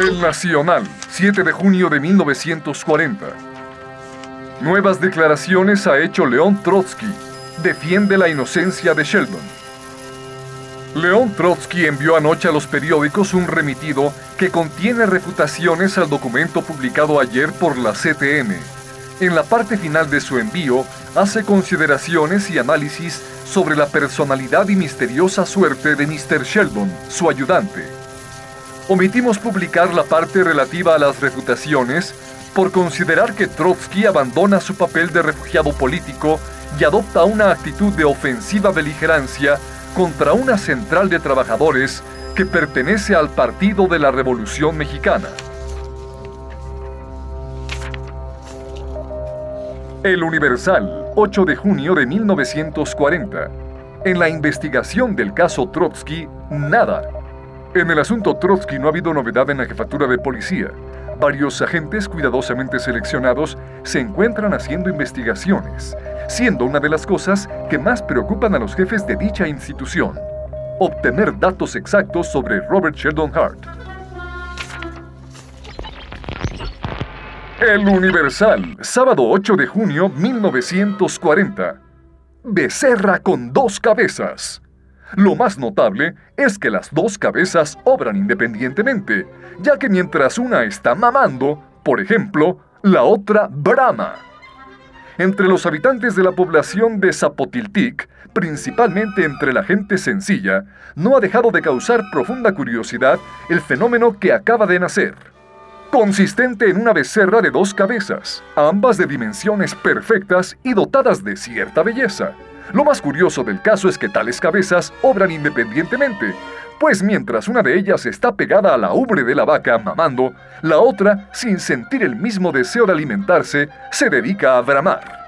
El Nacional, 7 de junio de 1940. Nuevas declaraciones ha hecho León Trotsky. Defiende la inocencia de Sheldon. León Trotsky envió anoche a los periódicos un remitido que contiene refutaciones al documento publicado ayer por la CTN. En la parte final de su envío, hace consideraciones y análisis sobre la personalidad y misteriosa suerte de Mr. Sheldon, su ayudante. Omitimos publicar la parte relativa a las refutaciones por considerar que Trotsky abandona su papel de refugiado político y adopta una actitud de ofensiva beligerancia contra una central de trabajadores que pertenece al Partido de la Revolución Mexicana. El Universal, 8 de junio de 1940. En la investigación del caso Trotsky, nada. En el asunto Trotsky no ha habido novedad en la jefatura de policía. Varios agentes cuidadosamente seleccionados se encuentran haciendo investigaciones, siendo una de las cosas que más preocupan a los jefes de dicha institución, obtener datos exactos sobre Robert Sheldon Hart. El Universal, sábado 8 de junio 1940. Becerra con dos cabezas. Lo más notable es que las dos cabezas obran independientemente, ya que mientras una está mamando, por ejemplo, la otra brama. Entre los habitantes de la población de Zapotiltic, principalmente entre la gente sencilla, no ha dejado de causar profunda curiosidad el fenómeno que acaba de nacer. Consistente en una becerra de dos cabezas, ambas de dimensiones perfectas y dotadas de cierta belleza. Lo más curioso del caso es que tales cabezas obran independientemente, pues mientras una de ellas está pegada a la ubre de la vaca mamando, la otra, sin sentir el mismo deseo de alimentarse, se dedica a bramar.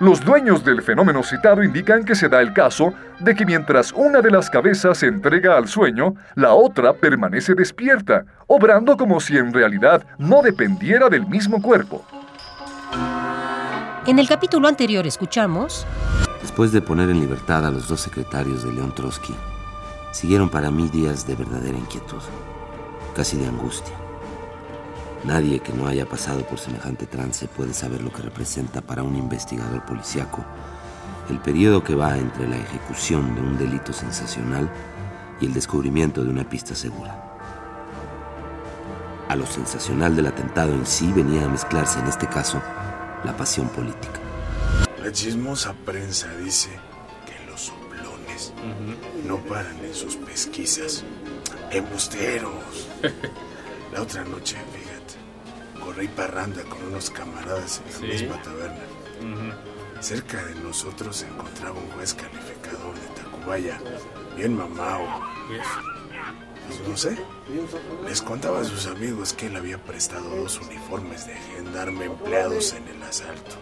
Los dueños del fenómeno citado indican que se da el caso de que mientras una de las cabezas se entrega al sueño, la otra permanece despierta, obrando como si en realidad no dependiera del mismo cuerpo. En el capítulo anterior escuchamos... Después de poner en libertad a los dos secretarios de León Trotsky, siguieron para mí días de verdadera inquietud, casi de angustia. Nadie que no haya pasado por semejante trance puede saber lo que representa para un investigador policíaco el periodo que va entre la ejecución de un delito sensacional y el descubrimiento de una pista segura. A lo sensacional del atentado en sí venía a mezclarse en este caso la pasión política. La chismosa prensa dice que los soplones no paran en sus pesquisas. Embusteros. La otra noche, fíjate, corrí parranda con unos camaradas en la misma taberna. Cerca de nosotros se encontraba un juez calificador de Tacubaya, bien mamado. Pues no sé. Les contaba a sus amigos que él había prestado dos uniformes de gendarme empleados en el asalto.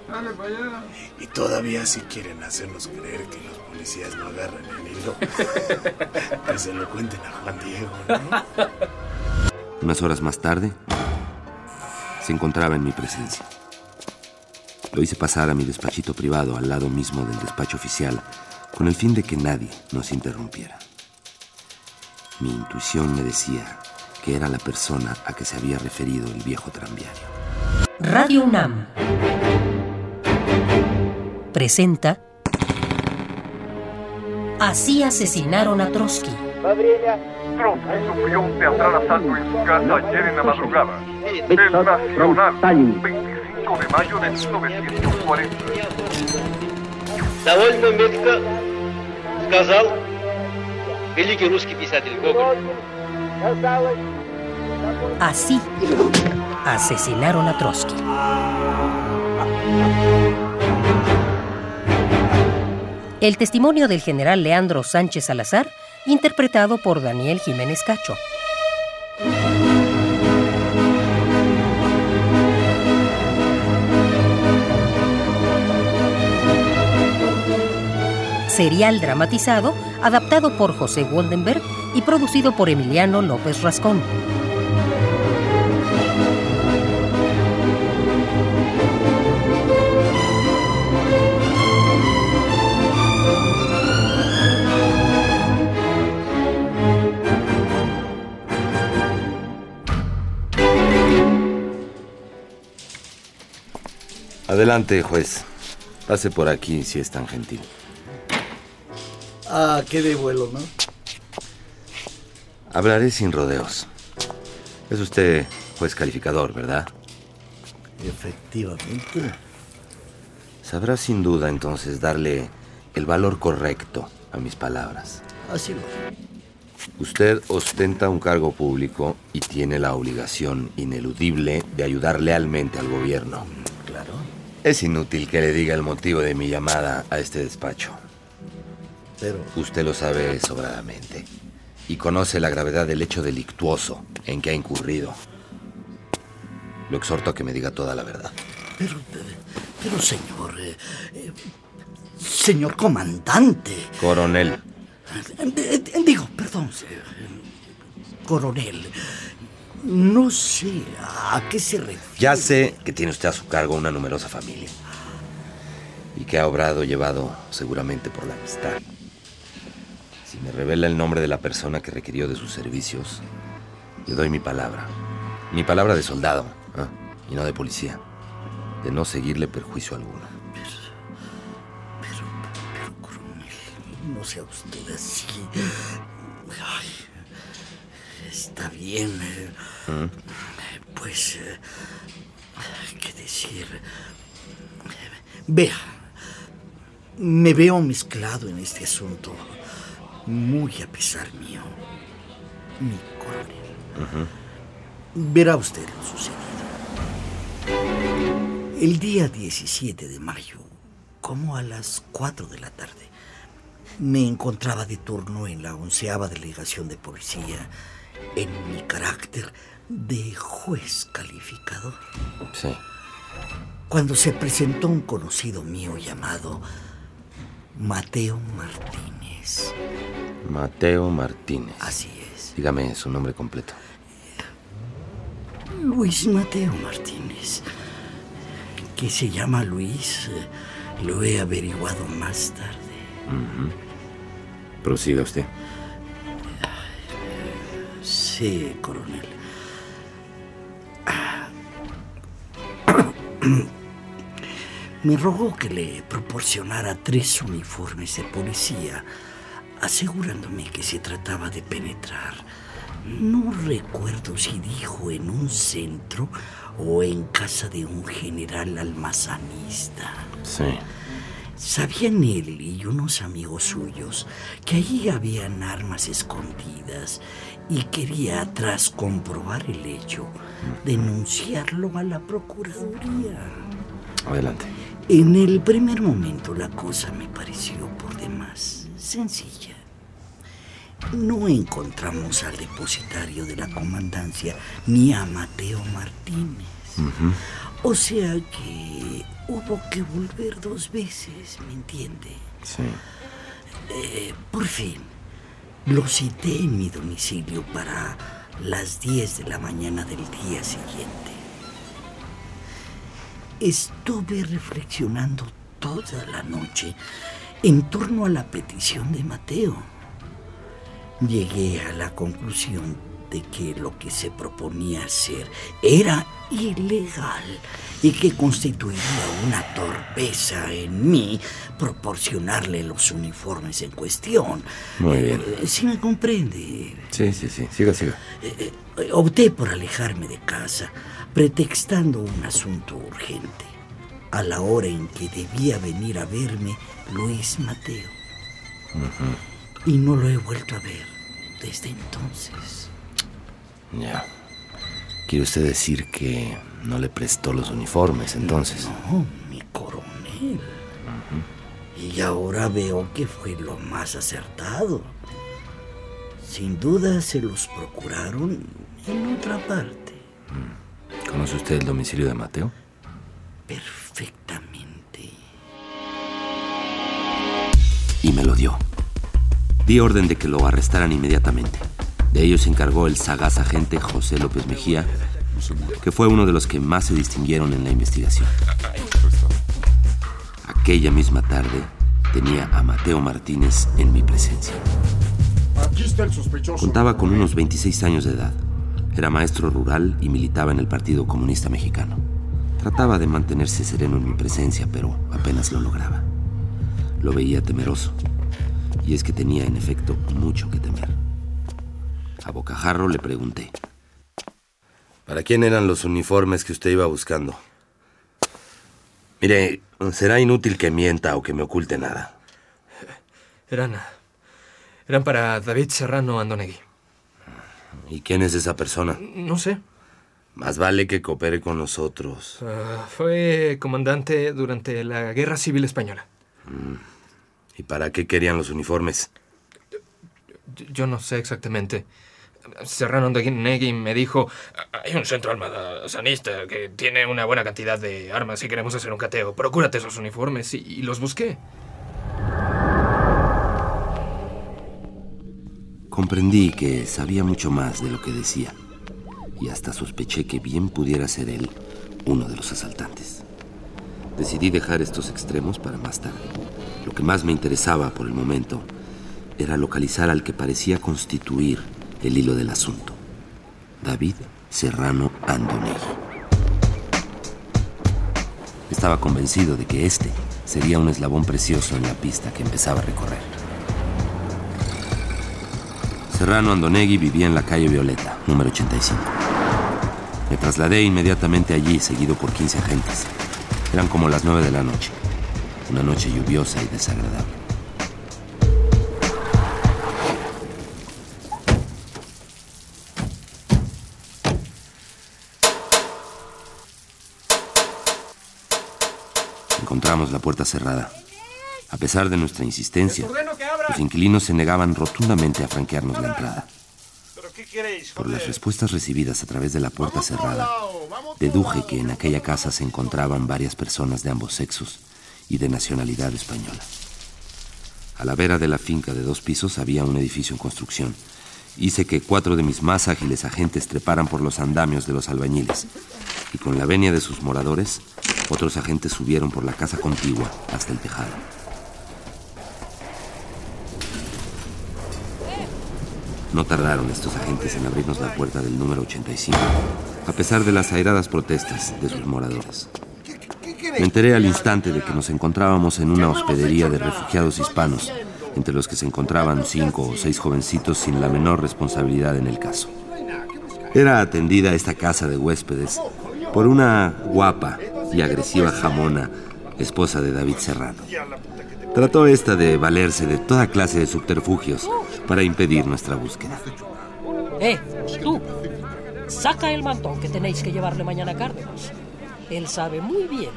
Y todavía sí quieren hacernos creer que los policías no agarran el hilo. que se lo cuenten a Juan Diego, ¿no? Unas horas más tarde, se encontraba en mi presencia. Lo hice pasar a mi despachito privado al lado mismo del despacho oficial, con el fin de que nadie nos interrumpiera. Mi intuición me decía que era la persona a que se había referido el viejo tranviario. Radio UNAM presenta Así asesinaron a Trotsky. Trotsky sufrió un teatral asalto en su casa ayer en la madrugada. El Nacional, 25 de mayo de 1940. Довольно метко сказал великий русский писатель Гоголь. Así asesinaron a Trotsky. El testimonio del general Leandro Sánchez Salazar, interpretado por Daniel Jiménez Cacho. serial dramatizado adaptado por José Woldenberg y producido por Emiliano López Rascón. Adelante, juez. Pase por aquí si es tan gentil. Ah, qué de vuelo, ¿no? Hablaré sin rodeos. Es usted juez calificador, ¿verdad? Efectivamente. Sabrá sin duda entonces darle el valor correcto a mis palabras. Así lo Usted ostenta un cargo público y tiene la obligación ineludible de ayudar lealmente al gobierno. Claro. Es inútil que le diga el motivo de mi llamada a este despacho. Pero Usted lo sabe sobradamente y conoce la gravedad del hecho delictuoso en que ha incurrido. Lo exhorto a que me diga toda la verdad. Pero, pero señor, eh, eh, señor comandante, Coronel, eh, digo, perdón, coronel, no sé a qué se refiere. ya sé que tiene usted a su cargo una numerosa familia y que ha obrado llevado seguramente por la amistad. Si me revela el nombre de la persona que requirió de sus servicios, le doy mi palabra. Mi palabra de soldado ¿ah? y no de policía. De no seguirle perjuicio alguno. Pero, pero, coronel, no sea usted así. Ay, está bien. eh, Pues, eh, ¿qué decir? Vea, me veo mezclado en este asunto, muy a pesar mío, mi coronel. Verá usted lo sucedido. El día 17 de mayo, como a las 4 de la tarde, me encontraba de turno en la onceava delegación de policía en mi carácter de juez calificador. Sí. Cuando se presentó un conocido mío llamado Mateo Martínez. Mateo Martínez. Así es. Dígame su nombre completo. Luis Mateo Martínez. Que se llama Luis, lo he averiguado más tarde. Prosiga usted. Sí, coronel. Me rogó que le proporcionara tres uniformes de policía, asegurándome que se trataba de penetrar. No recuerdo si dijo en un centro o en casa de un general almazanista. Sí. Sabían él y unos amigos suyos que allí habían armas escondidas y quería, tras comprobar el hecho, denunciarlo a la Procuraduría. Adelante. En el primer momento la cosa me pareció por demás sencilla. No encontramos al depositario de la comandancia ni a Mateo Martínez. O sea que hubo que volver dos veces, ¿me entiende? Sí. Eh, por fin, lo cité en mi domicilio para las 10 de la mañana del día siguiente. Estuve reflexionando toda la noche en torno a la petición de Mateo. Llegué a la conclusión de que lo que se proponía hacer era ilegal y que constituiría una torpeza en mí proporcionarle los uniformes en cuestión. Muy bien. Eh, Si me comprende. Sí, sí, sí. Siga, siga. Eh, eh, opté por alejarme de casa, pretextando un asunto urgente, a la hora en que debía venir a verme Luis Mateo. Y no lo he vuelto a ver desde entonces. Ya. ¿Quiere usted decir que no le prestó los uniformes entonces? No, mi coronel. Y ahora veo que fue lo más acertado. Sin duda se los procuraron en otra parte. ¿Conoce usted el domicilio de Mateo? Perfectamente. Y me lo dio. Di orden de que lo arrestaran inmediatamente. De ello se encargó el sagaz agente José López Mejía, que fue uno de los que más se distinguieron en la investigación. Aquella misma tarde tenía a Mateo Martínez en mi presencia. Aquí está el sospechoso. Contaba con unos 26 años de edad. Era maestro rural y militaba en el Partido Comunista Mexicano. Trataba de mantenerse sereno en mi presencia, pero apenas lo lograba. Lo veía temeroso, y es que tenía en efecto mucho que temer. A bocajarro le pregunté. ¿Para quién eran los uniformes que usted iba buscando? Mire, será inútil que mienta o que me oculte nada. Eran. eran para David Serrano Andonegui. ¿Y quién es esa persona? No sé. Más vale que coopere con nosotros. Ah, fue comandante durante la Guerra Civil Española. ¿Y para qué querían los uniformes? Yo- Yo no sé exactamente. Serrano Andonegui me dijo: Hay un centro almazanista que tiene una buena cantidad de armas y queremos hacer un cateo. Procúrate esos uniformes. Y, y los busqué. Comprendí que sabía mucho más de lo que decía y hasta sospeché que bien pudiera ser él uno de los asaltantes. Decidí dejar estos extremos para más tarde. Lo que más me interesaba por el momento era localizar al que parecía constituir el hilo del asunto. David Serrano Andonegui. Estaba convencido de que este sería un eslabón precioso en la pista que empezaba a recorrer. Serrano Andonegui vivía en la calle Violeta, número 85. Me trasladé inmediatamente allí, seguido por 15 agentes. Eran como las 9 de la noche. Una noche lluviosa y desagradable. Encontramos la puerta cerrada. A pesar de nuestra insistencia, los inquilinos se negaban rotundamente a franquearnos la entrada. Por las respuestas recibidas a través de la puerta cerrada, deduje que en aquella casa se encontraban varias personas de ambos sexos y de nacionalidad española. A la vera de la finca de dos pisos había un edificio en construcción. Hice que cuatro de mis más ágiles agentes treparan por los andamios de los albañiles y con la venia de sus moradores, otros agentes subieron por la casa contigua hasta el tejado. No tardaron estos agentes en abrirnos la puerta del número 85, a pesar de las airadas protestas de sus moradores. Me enteré al instante de que nos encontrábamos en una hospedería de refugiados hispanos, entre los que se encontraban cinco o seis jovencitos sin la menor responsabilidad en el caso. Era atendida esta casa de huéspedes por una guapa y agresiva jamona, esposa de David Serrano. Trató esta de valerse de toda clase de subterfugios para impedir nuestra búsqueda. Eh, tú, saca el mantón que tenéis que llevarle mañana a Cárdenas. Él sabe muy bien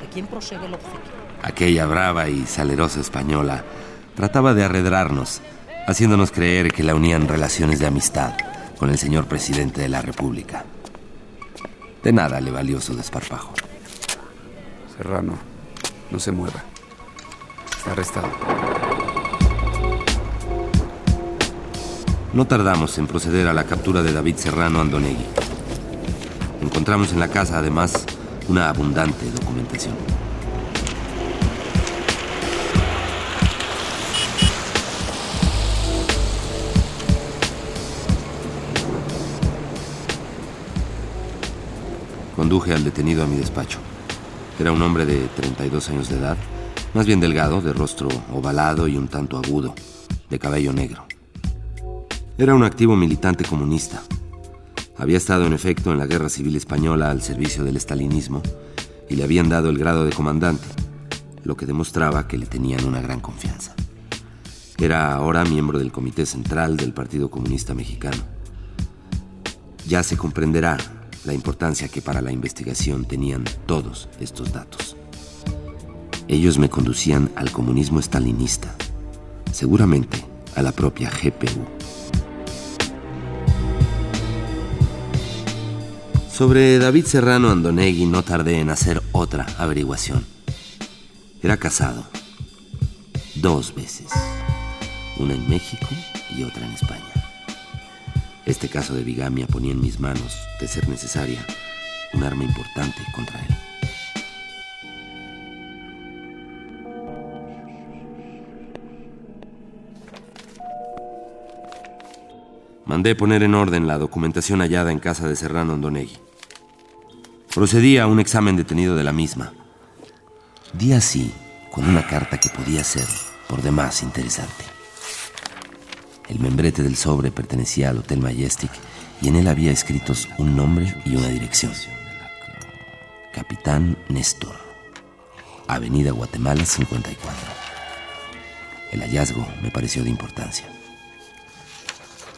de quién procede el obsequio. Aquella brava y salerosa española trataba de arredrarnos, haciéndonos creer que la unían relaciones de amistad con el señor presidente de la República. De nada le valió su desparpajo. Serrano, no se mueva. Arrestado. No tardamos en proceder a la captura de David Serrano Andonegui. Encontramos en la casa, además, una abundante documentación. Conduje al detenido a mi despacho. Era un hombre de 32 años de edad, más bien delgado, de rostro ovalado y un tanto agudo, de cabello negro. Era un activo militante comunista. Había estado en efecto en la Guerra Civil Española al servicio del estalinismo y le habían dado el grado de comandante, lo que demostraba que le tenían una gran confianza. Era ahora miembro del Comité Central del Partido Comunista Mexicano. Ya se comprenderá la importancia que para la investigación tenían todos estos datos. Ellos me conducían al comunismo estalinista, seguramente a la propia GPU. Sobre David Serrano Andonegui no tardé en hacer otra averiguación. Era casado dos veces, una en México y otra en España. Este caso de bigamia ponía en mis manos, de ser necesaria, un arma importante contra él. Mandé poner en orden la documentación hallada en casa de Serrano Andonegui. Procedí a un examen detenido de la misma. Di así con una carta que podía ser, por demás, interesante. El membrete del sobre pertenecía al Hotel Majestic y en él había escritos un nombre y una dirección. Capitán Néstor, Avenida Guatemala 54. El hallazgo me pareció de importancia.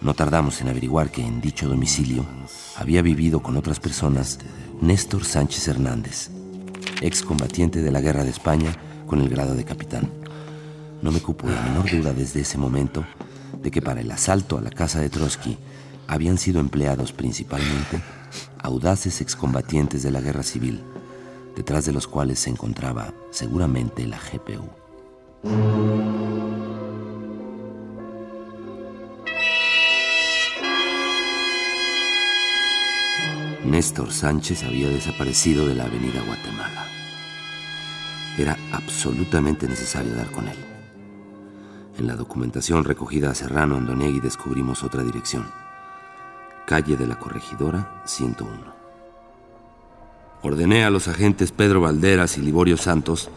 No tardamos en averiguar que en dicho domicilio había vivido con otras personas Néstor Sánchez Hernández, excombatiente de la Guerra de España con el grado de capitán. No me cupo la menor duda desde ese momento de que para el asalto a la casa de Trotsky habían sido empleados principalmente audaces excombatientes de la guerra civil, detrás de los cuales se encontraba seguramente la GPU. Néstor Sánchez había desaparecido de la avenida Guatemala. Era absolutamente necesario dar con él. En la documentación recogida a Serrano Andonegui descubrimos otra dirección. Calle de la Corregidora, 101. Ordené a los agentes Pedro Valderas y Liborio Santos,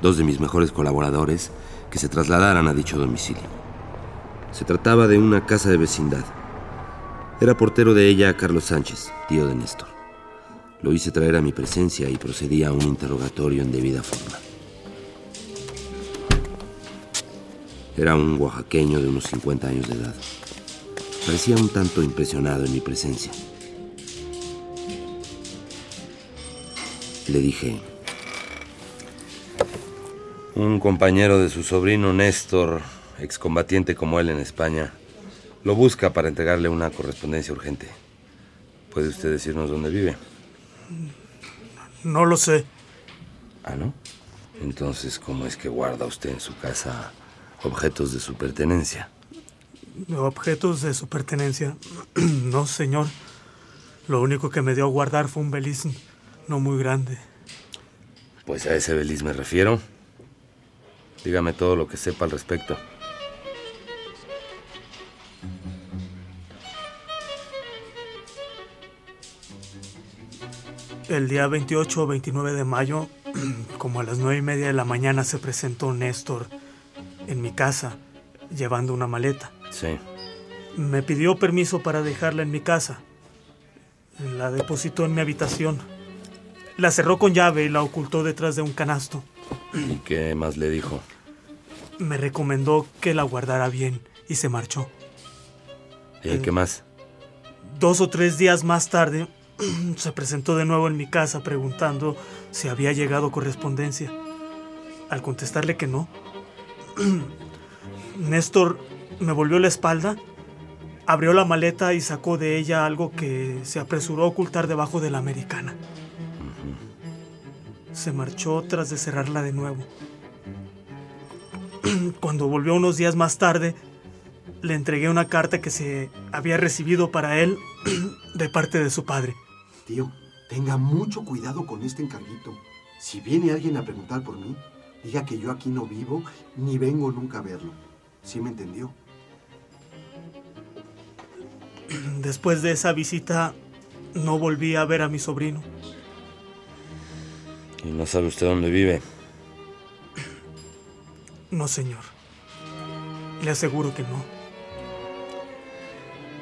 dos de mis mejores colaboradores, que se trasladaran a dicho domicilio. Se trataba de una casa de vecindad. Era portero de ella Carlos Sánchez, tío de Néstor. Lo hice traer a mi presencia y procedí a un interrogatorio en debida forma. Era un oaxaqueño de unos 50 años de edad. Parecía un tanto impresionado en mi presencia. Le dije, un compañero de su sobrino Néstor, excombatiente como él en España, lo busca para entregarle una correspondencia urgente. ¿Puede usted decirnos dónde vive? No lo sé. Ah, ¿no? Entonces, ¿cómo es que guarda usted en su casa objetos de su pertenencia? ¿Objetos de su pertenencia? no, señor. Lo único que me dio a guardar fue un beliz no muy grande. Pues a ese beliz me refiero. Dígame todo lo que sepa al respecto. El día 28 o 29 de mayo, como a las nueve y media de la mañana, se presentó Néstor en mi casa llevando una maleta. Sí. Me pidió permiso para dejarla en mi casa. La depositó en mi habitación. La cerró con llave y la ocultó detrás de un canasto. ¿Y qué más le dijo? Me recomendó que la guardara bien y se marchó. ¿Y qué más? Dos o tres días más tarde, se presentó de nuevo en mi casa preguntando si había llegado correspondencia. Al contestarle que no, Néstor me volvió la espalda, abrió la maleta y sacó de ella algo que se apresuró a ocultar debajo de la americana. Se marchó tras de cerrarla de nuevo. Cuando volvió unos días más tarde, le entregué una carta que se había recibido para él de parte de su padre. Tío, tenga mucho cuidado con este encarguito. Si viene alguien a preguntar por mí, diga que yo aquí no vivo ni vengo nunca a verlo. ¿Sí me entendió? Después de esa visita, no volví a ver a mi sobrino. ¿Y no sabe usted dónde vive? No, señor. Le aseguro que no.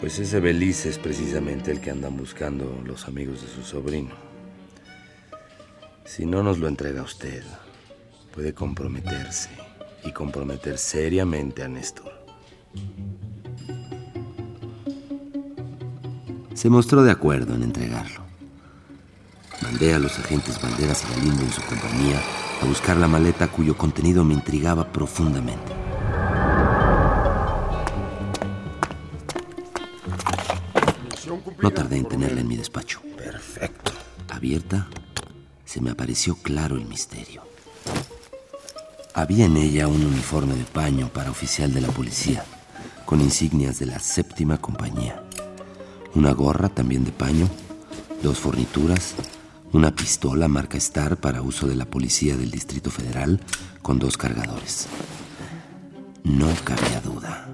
Pues ese Belice es precisamente el que andan buscando los amigos de su sobrino. Si no nos lo entrega usted, puede comprometerse y comprometer seriamente a Néstor. Se mostró de acuerdo en entregarlo. Mandé a los agentes Banderas y Galindo en su compañía a buscar la maleta cuyo contenido me intrigaba profundamente. No tardé en tenerla en mi despacho. Perfecto. Abierta, se me apareció claro el misterio. Había en ella un uniforme de paño para oficial de la policía, con insignias de la séptima compañía. Una gorra también de paño, dos fornituras, una pistola marca Star para uso de la policía del Distrito Federal con dos cargadores. No cabía duda.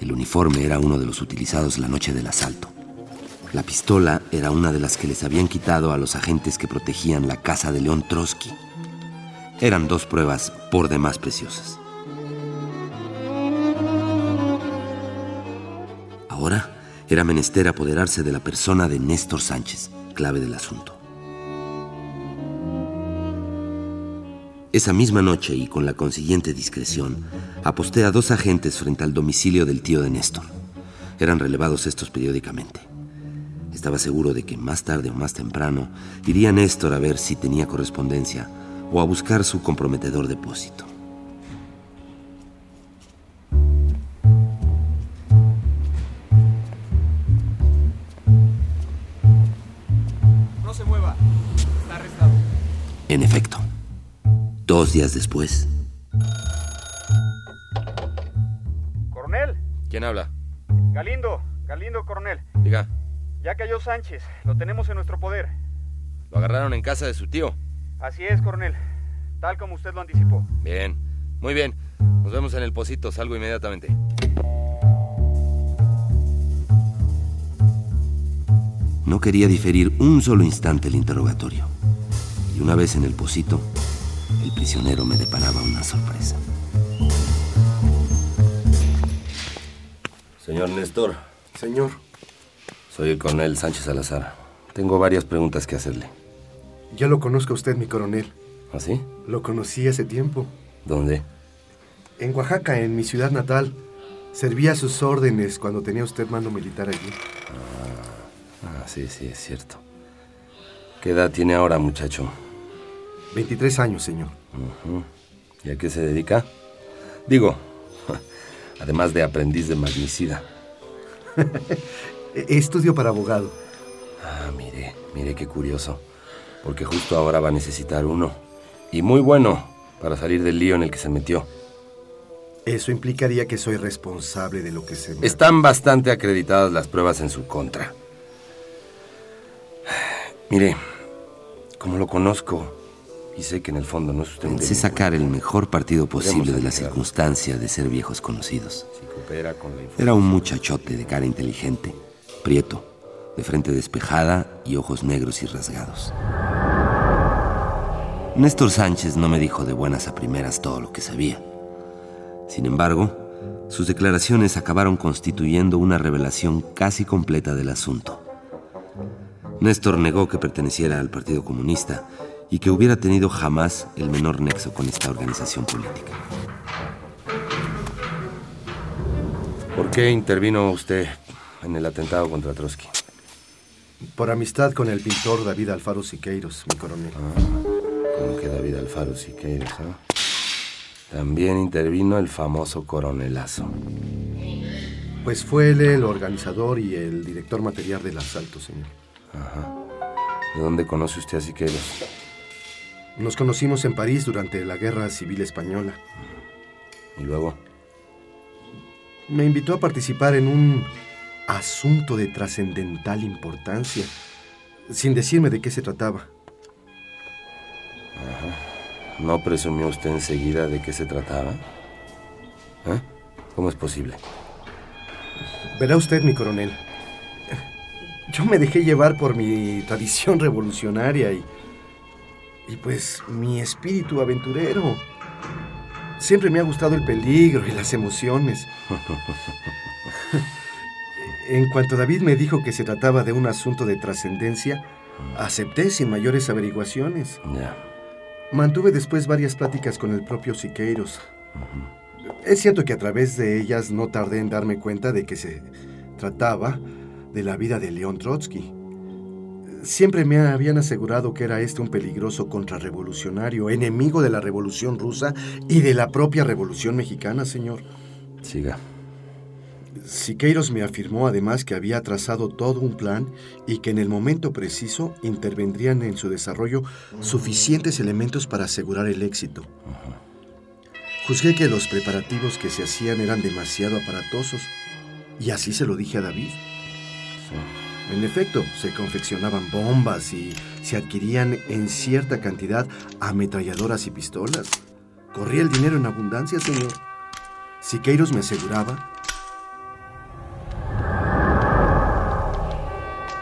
El uniforme era uno de los utilizados la noche del asalto. La pistola era una de las que les habían quitado a los agentes que protegían la casa de León Trotsky. Eran dos pruebas por demás preciosas. Ahora era menester apoderarse de la persona de Néstor Sánchez, clave del asunto. Esa misma noche y con la consiguiente discreción, aposté a dos agentes frente al domicilio del tío de Néstor. Eran relevados estos periódicamente. Estaba seguro de que más tarde o más temprano iría Néstor a ver si tenía correspondencia o a buscar su comprometedor depósito. No se mueva. Está arrestado. En efecto, dos días después, Coronel, ¿Quién habla? Galindo, Galindo, coronel. Diga, Ya cayó Sánchez. Lo tenemos en nuestro poder. lo agarraron en casa de su tío. Así es, coronel. Tal como usted lo anticipó. Bien, muy bien. Nos vemos en el pocito, salgo inmediatamente. no quería diferir un solo instante el interrogatorio. Y una vez en el pocito, el prisionero me deparaba una sorpresa. Señor Néstor. Señor. Soy el coronel Sánchez Salazar. Tengo varias preguntas que hacerle. Ya lo conozco a usted, mi coronel. ¿Ah, sí? Lo conocí hace tiempo. ¿Dónde? En Oaxaca, en mi ciudad natal. Servía a sus órdenes cuando tenía usted mando militar allí. Ah, sí, sí, es cierto. ¿Qué edad tiene ahora, muchacho? 23 años, señor. ¿Y a qué se dedica? Digo, además de aprendiz de magnicida. E- Estudio para abogado. Ah, mire, mire qué curioso. Porque justo ahora va a necesitar uno. Y muy bueno para salir del lío en el que se metió. Eso implicaría que soy responsable de lo que se me... Están bastante acreditadas las pruebas en su contra. Mire, como lo conozco y sé que en el fondo no es usted un Pensé sacar el mejor partido posible de la circunstancia de ser viejos conocidos. si coopera con la Era un muchachote de cara inteligente, prieto, de frente despejada y ojos negros y rasgados. Néstor Sánchez no me dijo de buenas a primeras todo lo que sabía. Sin embargo, sus declaraciones acabaron constituyendo una revelación casi completa del asunto. Néstor negó que perteneciera al Partido Comunista y que hubiera tenido jamás el menor nexo con esta organización política. ¿Por qué intervino usted en el atentado contra Trotsky? Por amistad con el pintor David Alfaro Siqueiros, mi coronel. Como que David Alfaro Siqueiros, ¿eh? También intervino el famoso coronelazo. Pues fue él el organizador y el director material del asalto, señor. Ajá. ¿De dónde conoce usted a Siqueiros? Nos conocimos en París durante la Guerra Civil Española. ¿Y luego? Me invitó a participar en un asunto de trascendental importancia, sin decirme de qué se trataba. ¿No presumió usted enseguida de qué se trataba? ¿Eh? ¿Cómo es posible? Verá usted, mi coronel. Yo me dejé llevar por mi tradición revolucionaria y. y pues mi espíritu aventurero. Siempre me ha gustado el peligro y las emociones. En cuanto David me dijo que se trataba de un asunto de trascendencia, acepté sin mayores averiguaciones. Mantuve después varias pláticas con el propio Siqueiros. Es cierto que a través de ellas no tardé en darme cuenta de que se trataba de la vida de León Trotsky. Siempre me habían asegurado que era este un peligroso contrarrevolucionario, enemigo de la revolución rusa y de la propia revolución mexicana, señor. Siga. Siqueiros me afirmó además que había trazado todo un plan y que en el momento preciso intervendrían en su desarrollo suficientes elementos para asegurar el éxito. Juzgué que los preparativos que se hacían eran demasiado aparatosos y así se lo dije a David. En efecto, se confeccionaban bombas y se adquirían en cierta cantidad ametralladoras y pistolas. Corría el dinero en abundancia, señor. Siqueiros me aseguraba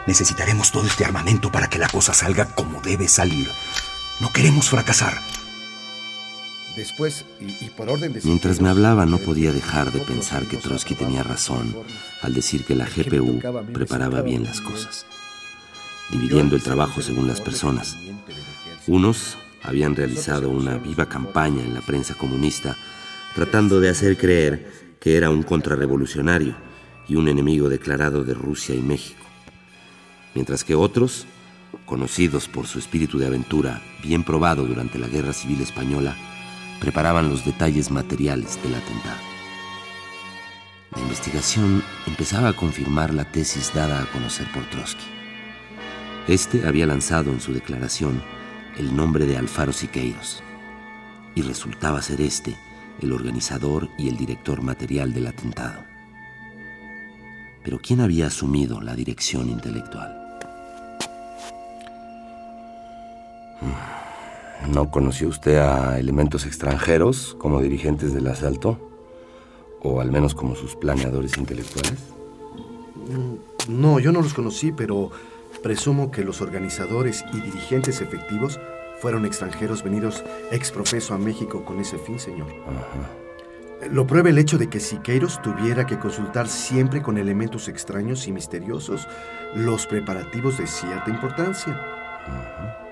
Necesitaremos todo este armamento para que la cosa salga como debe salir. No queremos fracasar. Después, y, por orden de... Mientras me hablaba no podía dejar de pensar que Trotsky tenía razón al decir que la GPU preparaba bien las cosas, dividiendo el trabajo según las personas. Unos habían realizado una viva campaña en la prensa comunista tratando de hacer creer que era un contrarrevolucionario y un enemigo declarado de Rusia y México, mientras que otros, conocidos por su espíritu de aventura bien probado durante la Guerra Civil Española, preparaban los detalles materiales del atentado. La investigación empezaba a confirmar la tesis dada a conocer por Trotsky. Este había lanzado en su declaración el nombre de Alfaro Siqueiros, y resultaba ser este el organizador y el director material del atentado. Pero ¿quién había asumido la dirección intelectual? ¿No conoció usted a elementos extranjeros como dirigentes del asalto? ¿O al menos como sus planeadores intelectuales? Mm, no, yo no los conocí, pero presumo que los organizadores y dirigentes efectivos fueron extranjeros venidos ex profeso a México con ese fin, señor. Lo prueba el hecho de que Siqueiros tuviera que consultar siempre con elementos extraños y misteriosos los preparativos de cierta importancia.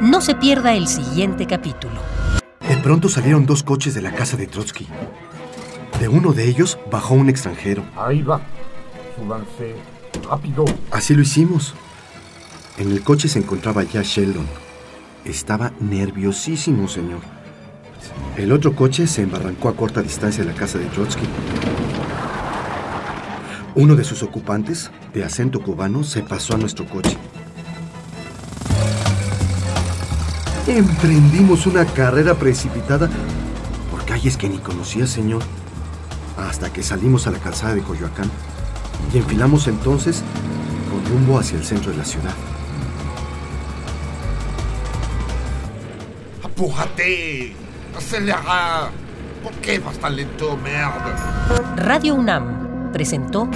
No se pierda el siguiente capítulo. De pronto salieron dos coches de la casa de Trotsky. De uno de ellos bajó un extranjero. Ahí va. Súbanse rápido. Así lo hicimos. En el coche se encontraba ya Sheldon. Estaba nerviosísimo, señor. El otro coche se embarrancó a corta distancia de la casa de Trotsky. Uno de sus ocupantes, de acento cubano, se pasó a nuestro coche. Emprendimos una carrera precipitada por calles que ni conocía, señor, hasta que salimos a la calzada de Coyoacán y enfilamos entonces con rumbo hacia el centro de la ciudad. ¡Apújate! ¡Acelera! ¿Por qué vas tan lento, merda? Radio UNAM presentó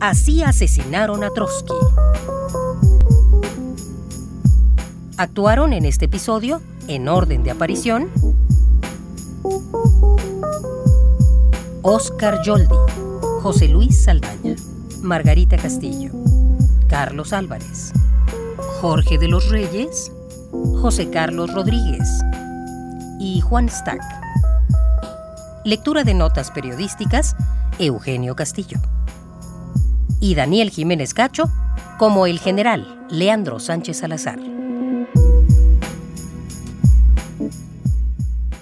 Así asesinaron a Trotsky. Actuaron en este episodio, en orden de aparición, Oscar Yoldi, José Luis Saldaña, Margarita Castillo, Carlos Álvarez, Jorge de los Reyes, José Carlos Rodríguez y Juan Stack. Lectura de notas periodísticas, Eugenio Castillo. Y Daniel Jiménez Cacho como el general Leandro Sánchez Salazar.